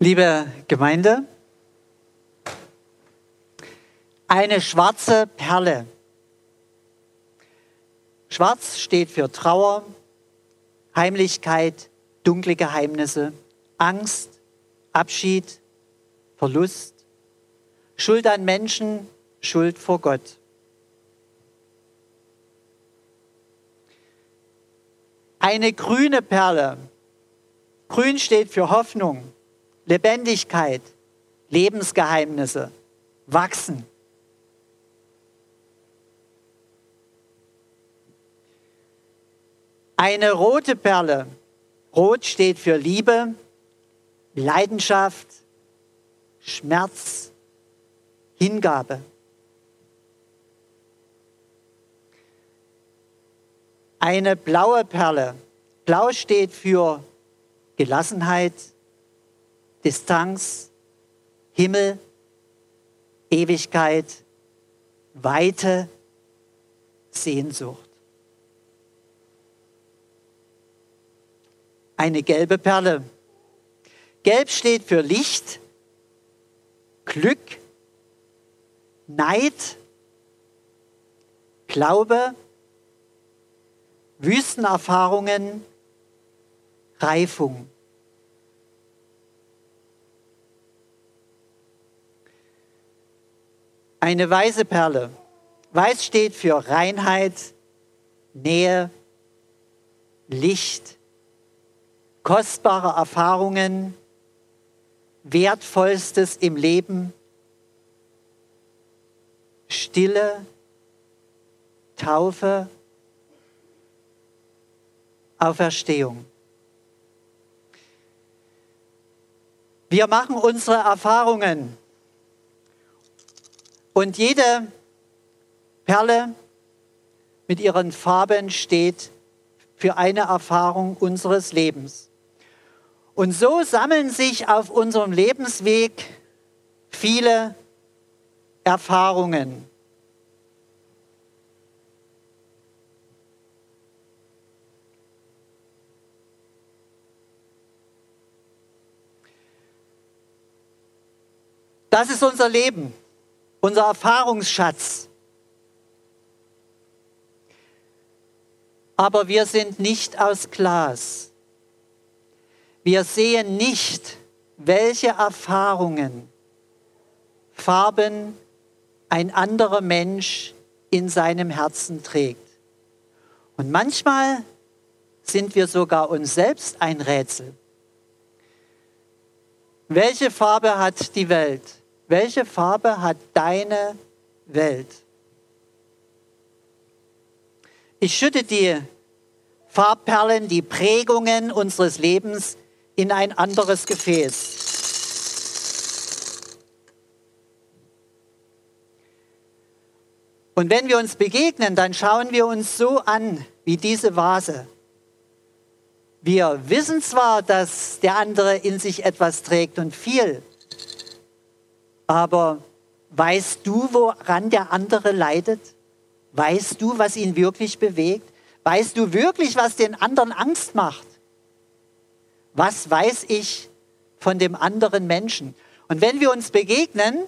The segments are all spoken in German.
Liebe Gemeinde, eine schwarze Perle. Schwarz steht für Trauer, Heimlichkeit, dunkle Geheimnisse, Angst, Abschied, Verlust, Schuld an Menschen, Schuld vor Gott. Eine grüne Perle. Grün steht für Hoffnung, Lebendigkeit, Lebensgeheimnisse, Wachsen. Eine rote Perle. Rot steht für Liebe, Leidenschaft, Schmerz, Hingabe. Eine blaue Perle. Blau steht für Gelassenheit, Distanz, Himmel, Ewigkeit, Weite, Sehnsucht. Eine gelbe Perle. Gelb steht für Licht, Glück, Neid, Glaube, Wüstenerfahrungen, Reifung. Eine weiße Perle. Weiß steht für Reinheit, Nähe, Licht, kostbare Erfahrungen, Wertvollstes im Leben, Stille, Taufe, Auferstehung. Wir machen unsere Erfahrungen und jede Perle mit ihren Farben steht für eine Erfahrung unseres Lebens. Und so sammeln sich auf unserem Lebensweg viele Erfahrungen. Das ist unser Leben, unser Erfahrungsschatz. Aber wir sind nicht aus Glas. Wir sehen nicht, welche Erfahrungen, Farben ein anderer Mensch in seinem Herzen trägt. Und manchmal sind wir sogar uns selbst ein Rätsel. Welche Farbe hat die Welt? Welche Farbe hat deine Welt? Ich schütte die Farbperlen, die Prägungen unseres Lebens in ein anderes Gefäß. Und wenn wir uns begegnen, dann schauen wir uns so an wie diese Vase. Wir wissen zwar, dass der andere in sich etwas trägt und viel, aber weißt du, woran der andere leidet? Weißt du, was ihn wirklich bewegt? Weißt du wirklich, was den anderen Angst macht? Was weiß ich von dem anderen Menschen? Und wenn wir uns begegnen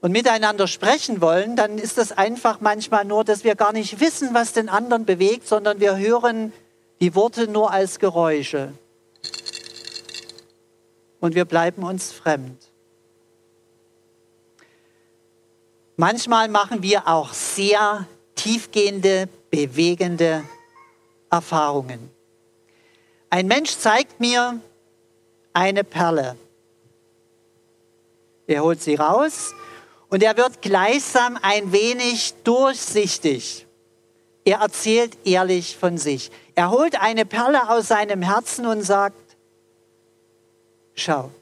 und miteinander sprechen wollen, dann ist das einfach manchmal nur, dass wir gar nicht wissen, was den anderen bewegt, sondern wir hören die Worte nur als Geräusche. Und wir bleiben uns fremd. Manchmal machen wir auch sehr tiefgehende, bewegende Erfahrungen. Ein Mensch zeigt mir eine Perle. Er holt sie raus und er wird gleichsam ein wenig durchsichtig. Er erzählt ehrlich von sich. Er holt eine Perle aus seinem Herzen und sagt, schau,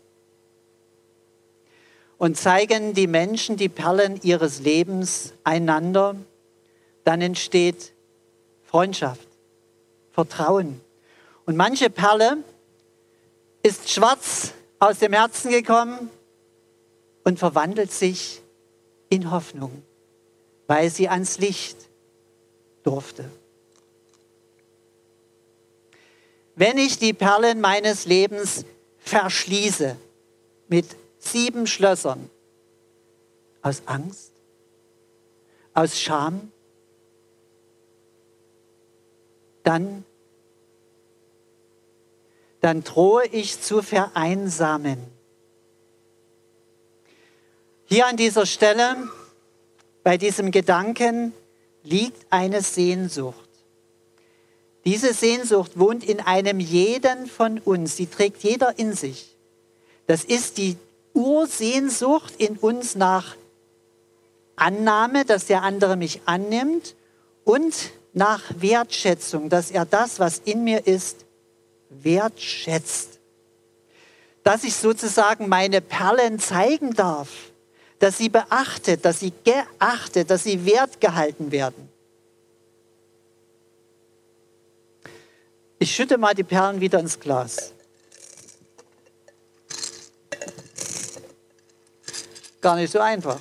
und zeigen die Menschen die Perlen ihres Lebens einander, dann entsteht Freundschaft, Vertrauen. Und manche Perle ist schwarz aus dem Herzen gekommen und verwandelt sich in Hoffnung, weil sie ans Licht durfte. Wenn ich die Perlen meines Lebens verschließe mit sieben Schlössern? Aus Angst? Aus Scham? Dann, dann drohe ich zu vereinsamen. Hier an dieser Stelle, bei diesem Gedanken, liegt eine Sehnsucht. Diese Sehnsucht wohnt in einem jeden von uns, die trägt jeder in sich. Das ist die Ursehnsucht in uns nach Annahme, dass der andere mich annimmt und nach Wertschätzung, dass er das, was in mir ist, wertschätzt. Dass ich sozusagen meine Perlen zeigen darf, dass sie beachtet, dass sie geachtet, dass sie wertgehalten werden. Ich schütte mal die Perlen wieder ins Glas. Gar nicht so einfach.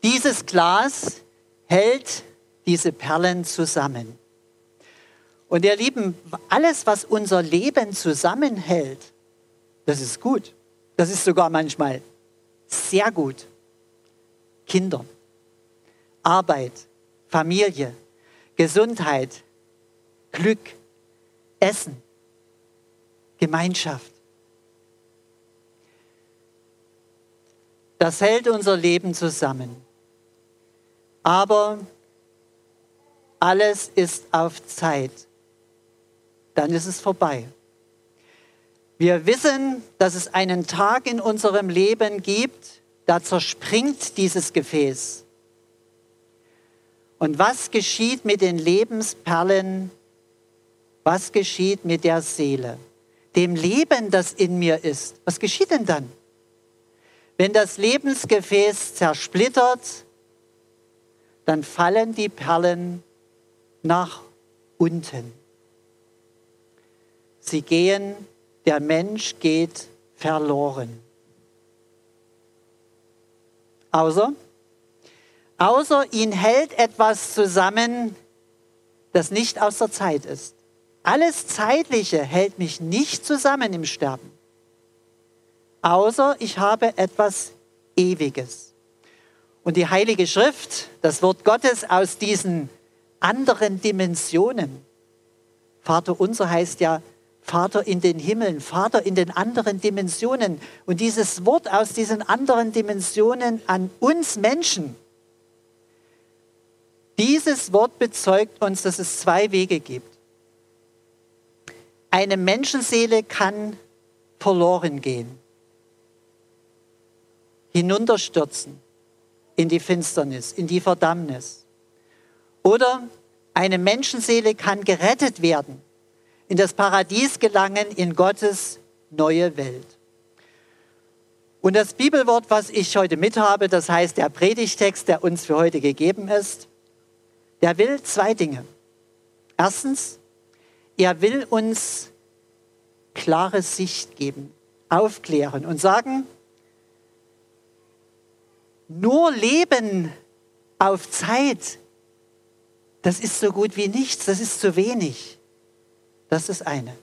Dieses Glas hält diese Perlen zusammen. Und ihr Lieben, alles, was unser Leben zusammenhält, das ist gut. Das ist sogar manchmal sehr gut. Kinder, Arbeit, Familie, Gesundheit, Glück, Essen, Gemeinschaft. Das hält unser Leben zusammen. Aber alles ist auf Zeit. Dann ist es vorbei. Wir wissen, dass es einen Tag in unserem Leben gibt, da zerspringt dieses Gefäß. Und was geschieht mit den Lebensperlen? Was geschieht mit der Seele? Dem Leben, das in mir ist. Was geschieht denn dann? Wenn das Lebensgefäß zersplittert, dann fallen die Perlen nach unten. Sie gehen der Mensch geht verloren. Außer, außer ihn hält etwas zusammen, das nicht aus der Zeit ist. Alles Zeitliche hält mich nicht zusammen im Sterben. Außer ich habe etwas Ewiges. Und die Heilige Schrift, das Wort Gottes aus diesen anderen Dimensionen. Vater unser heißt ja Vater in den Himmeln, Vater in den anderen Dimensionen. Und dieses Wort aus diesen anderen Dimensionen an uns Menschen, dieses Wort bezeugt uns, dass es zwei Wege gibt. Eine Menschenseele kann verloren gehen, hinunterstürzen in die Finsternis, in die Verdammnis. Oder eine Menschenseele kann gerettet werden in das Paradies gelangen, in Gottes neue Welt. Und das Bibelwort, was ich heute mit habe, das heißt der Predigtext, der uns für heute gegeben ist, der will zwei Dinge. Erstens, er will uns klare Sicht geben, aufklären und sagen, nur Leben auf Zeit, das ist so gut wie nichts, das ist zu wenig. Das ist eine.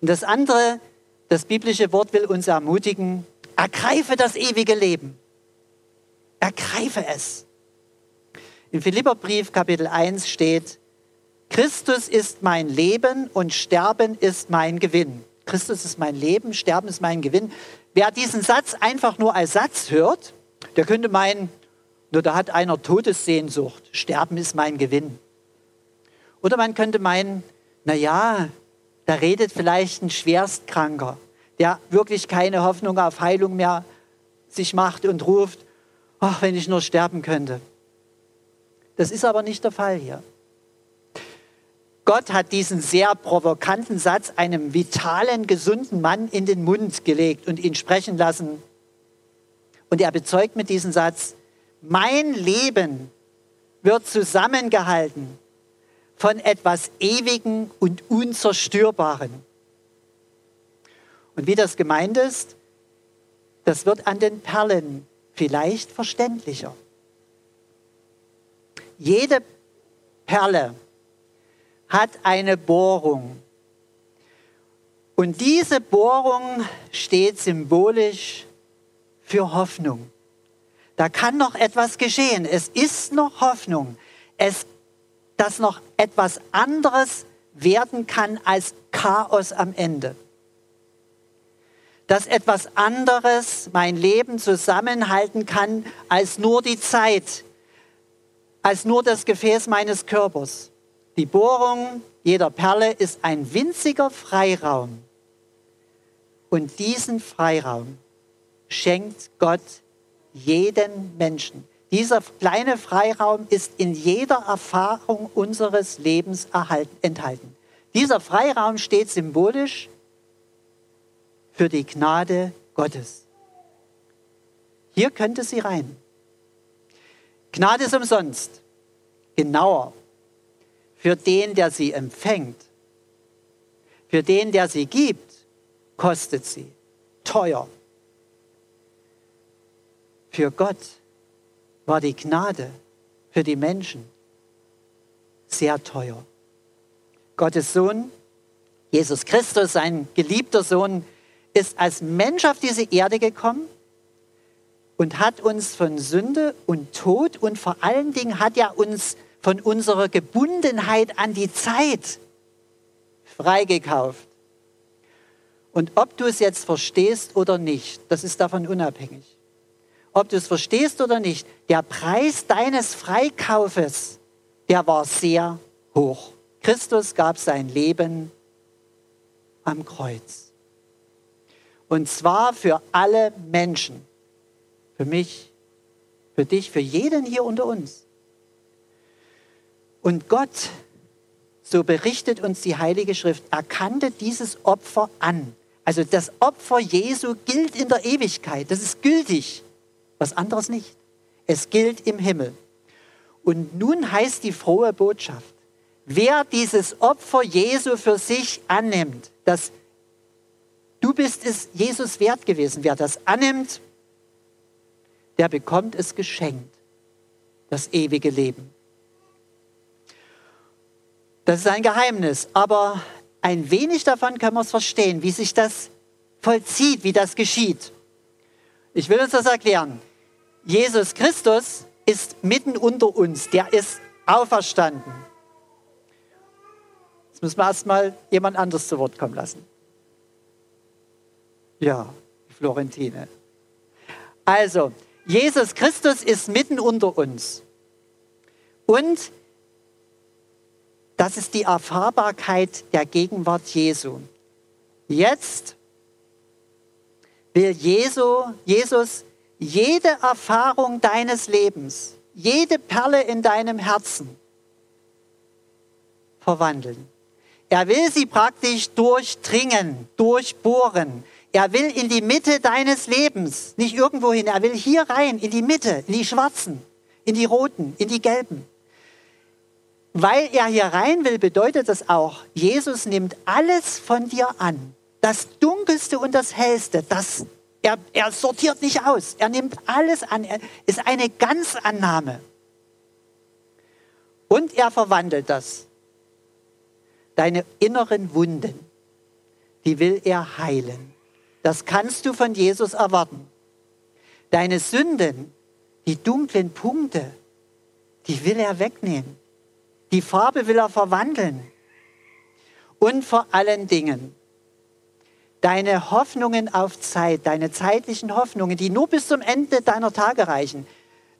Und das andere, das biblische Wort will uns ermutigen, ergreife das ewige Leben. Ergreife es. Im Philipperbrief Kapitel 1 steht, Christus ist mein Leben und Sterben ist mein Gewinn. Christus ist mein Leben, Sterben ist mein Gewinn. Wer diesen Satz einfach nur als Satz hört, der könnte meinen, nur da hat einer Todessehnsucht, Sterben ist mein Gewinn. Oder man könnte meinen, naja, da redet vielleicht ein Schwerstkranker, der wirklich keine Hoffnung auf Heilung mehr sich macht und ruft, ach, wenn ich nur sterben könnte. Das ist aber nicht der Fall hier. Gott hat diesen sehr provokanten Satz einem vitalen, gesunden Mann in den Mund gelegt und ihn sprechen lassen. Und er bezeugt mit diesem Satz, mein Leben wird zusammengehalten von etwas Ewigen und Unzerstörbaren. Und wie das gemeint ist, das wird an den Perlen vielleicht verständlicher. Jede Perle hat eine Bohrung. Und diese Bohrung steht symbolisch für Hoffnung. Da kann noch etwas geschehen. Es ist noch Hoffnung. Es, dass noch etwas anderes werden kann als Chaos am Ende. Dass etwas anderes mein Leben zusammenhalten kann als nur die Zeit, als nur das Gefäß meines Körpers. Die Bohrung jeder Perle ist ein winziger Freiraum. Und diesen Freiraum schenkt Gott jeden Menschen. Dieser kleine Freiraum ist in jeder Erfahrung unseres Lebens enthalten. Dieser Freiraum steht symbolisch für die Gnade Gottes. Hier könnte sie rein. Gnade ist umsonst. Genauer. Für den, der sie empfängt. Für den, der sie gibt, kostet sie. Teuer. Für Gott war die Gnade für die Menschen sehr teuer. Gottes Sohn, Jesus Christus, sein geliebter Sohn, ist als Mensch auf diese Erde gekommen und hat uns von Sünde und Tod und vor allen Dingen hat er uns von unserer Gebundenheit an die Zeit freigekauft. Und ob du es jetzt verstehst oder nicht, das ist davon unabhängig ob du es verstehst oder nicht, der Preis deines Freikaufes, der war sehr hoch. Christus gab sein Leben am Kreuz. Und zwar für alle Menschen. Für mich, für dich, für jeden hier unter uns. Und Gott, so berichtet uns die Heilige Schrift, erkannte dieses Opfer an. Also das Opfer Jesu gilt in der Ewigkeit. Das ist gültig was anderes nicht. Es gilt im Himmel. Und nun heißt die frohe Botschaft, wer dieses Opfer Jesu für sich annimmt, dass du bist es Jesus wert gewesen, wer das annimmt, der bekommt es geschenkt, das ewige Leben. Das ist ein Geheimnis, aber ein wenig davon können wir es verstehen, wie sich das vollzieht, wie das geschieht. Ich will uns das erklären. Jesus Christus ist mitten unter uns, der ist auferstanden. Jetzt müssen wir erstmal jemand anderes zu Wort kommen lassen. Ja, Florentine. Also, Jesus Christus ist mitten unter uns. Und das ist die Erfahrbarkeit der Gegenwart Jesu. Jetzt will Jesu, Jesus jede Erfahrung deines Lebens, jede Perle in deinem Herzen verwandeln. Er will sie praktisch durchdringen, durchbohren. Er will in die Mitte deines Lebens, nicht irgendwo hin, er will hier rein, in die Mitte, in die schwarzen, in die roten, in die gelben. Weil er hier rein will, bedeutet das auch, Jesus nimmt alles von dir an. Das Dunkelste und das Hellste, das er, er sortiert nicht aus. Er nimmt alles an. Er ist eine Ganzannahme. Und er verwandelt das. Deine inneren Wunden, die will er heilen. Das kannst du von Jesus erwarten. Deine Sünden, die dunklen Punkte, die will er wegnehmen. Die Farbe will er verwandeln. Und vor allen Dingen, deine Hoffnungen auf Zeit, deine zeitlichen Hoffnungen, die nur bis zum Ende deiner Tage reichen,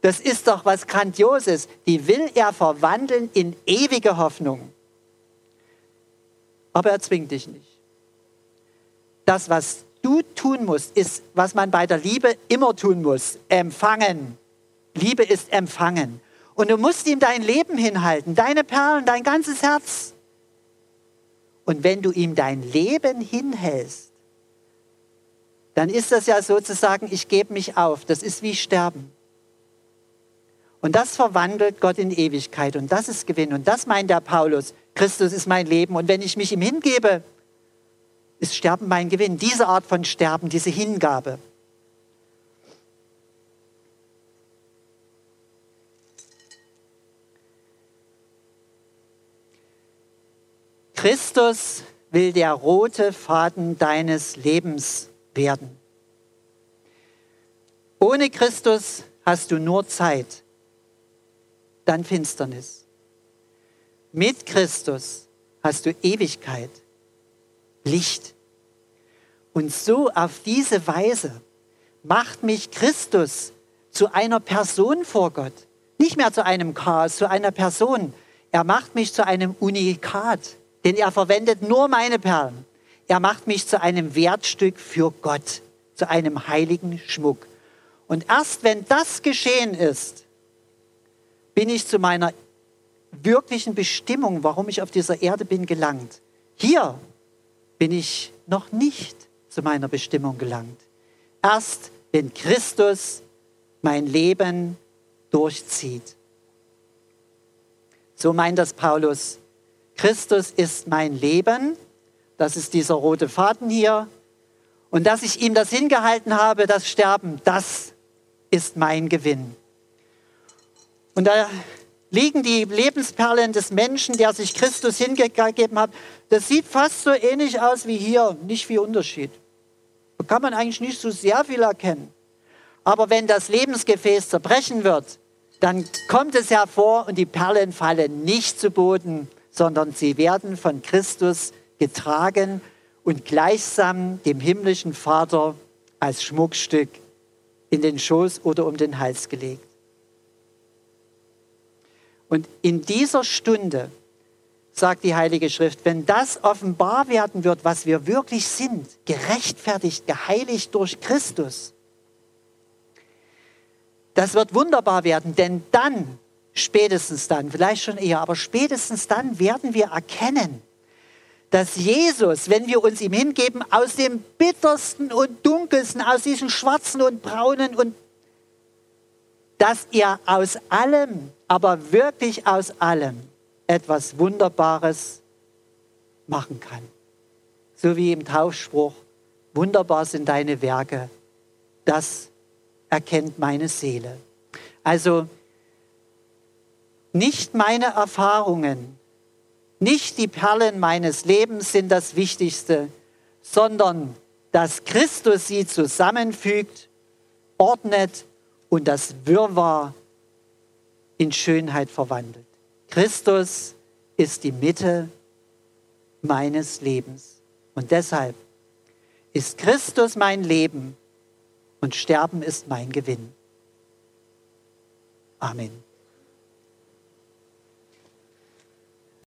das ist doch was Grandioses. Die will er verwandeln in ewige Hoffnung. Aber er zwingt dich nicht. Das, was du tun musst, ist, was man bei der Liebe immer tun muss. Empfangen. Liebe ist empfangen. Und du musst ihm dein Leben hinhalten, deine Perlen, dein ganzes Herz. Und wenn du ihm dein Leben hinhältst, dann ist das ja sozusagen, ich gebe mich auf. Das ist wie Sterben. Und das verwandelt Gott in Ewigkeit und das ist Gewinn. Und das meint der Paulus. Christus ist mein Leben und wenn ich mich ihm hingebe, ist Sterben mein Gewinn. Diese Art von Sterben, diese Hingabe. Christus will der rote Faden deines Lebens werden. Ohne Christus hast du nur Zeit, dann Finsternis. Mit Christus hast du Ewigkeit, Licht. Und so auf diese Weise macht mich Christus zu einer Person vor Gott. Nicht mehr zu einem Chaos, zu einer Person. Er macht mich zu einem Unikat, denn er verwendet nur meine Perlen. Er macht mich zu einem Wertstück für Gott, zu einem heiligen Schmuck. Und erst wenn das geschehen ist, bin ich zu meiner wirklichen Bestimmung, warum ich auf dieser Erde bin, gelangt. Hier bin ich noch nicht zu meiner Bestimmung gelangt. Erst wenn Christus mein Leben durchzieht. So meint das Paulus. Christus ist mein Leben. Das ist dieser rote Faden hier. Und dass ich ihm das hingehalten habe, das Sterben, das ist mein Gewinn. Und da liegen die Lebensperlen des Menschen, der sich Christus hingegeben hat. Das sieht fast so ähnlich aus wie hier, nicht viel Unterschied. Da kann man eigentlich nicht so sehr viel erkennen. Aber wenn das Lebensgefäß zerbrechen wird, dann kommt es hervor und die Perlen fallen nicht zu Boden, sondern sie werden von Christus getragen und gleichsam dem himmlischen Vater als Schmuckstück in den Schoß oder um den Hals gelegt. Und in dieser Stunde, sagt die Heilige Schrift, wenn das offenbar werden wird, was wir wirklich sind, gerechtfertigt, geheiligt durch Christus, das wird wunderbar werden, denn dann, spätestens dann, vielleicht schon eher, aber spätestens dann werden wir erkennen, dass Jesus, wenn wir uns ihm hingeben, aus dem bittersten und dunkelsten, aus diesem schwarzen und braunen und dass er aus allem, aber wirklich aus allem etwas Wunderbares machen kann. So wie im Taufspruch, wunderbar sind deine Werke. Das erkennt meine Seele. Also nicht meine Erfahrungen, nicht die Perlen meines Lebens sind das Wichtigste, sondern dass Christus sie zusammenfügt, ordnet und das Wirrwarr in Schönheit verwandelt. Christus ist die Mitte meines Lebens. Und deshalb ist Christus mein Leben und Sterben ist mein Gewinn. Amen.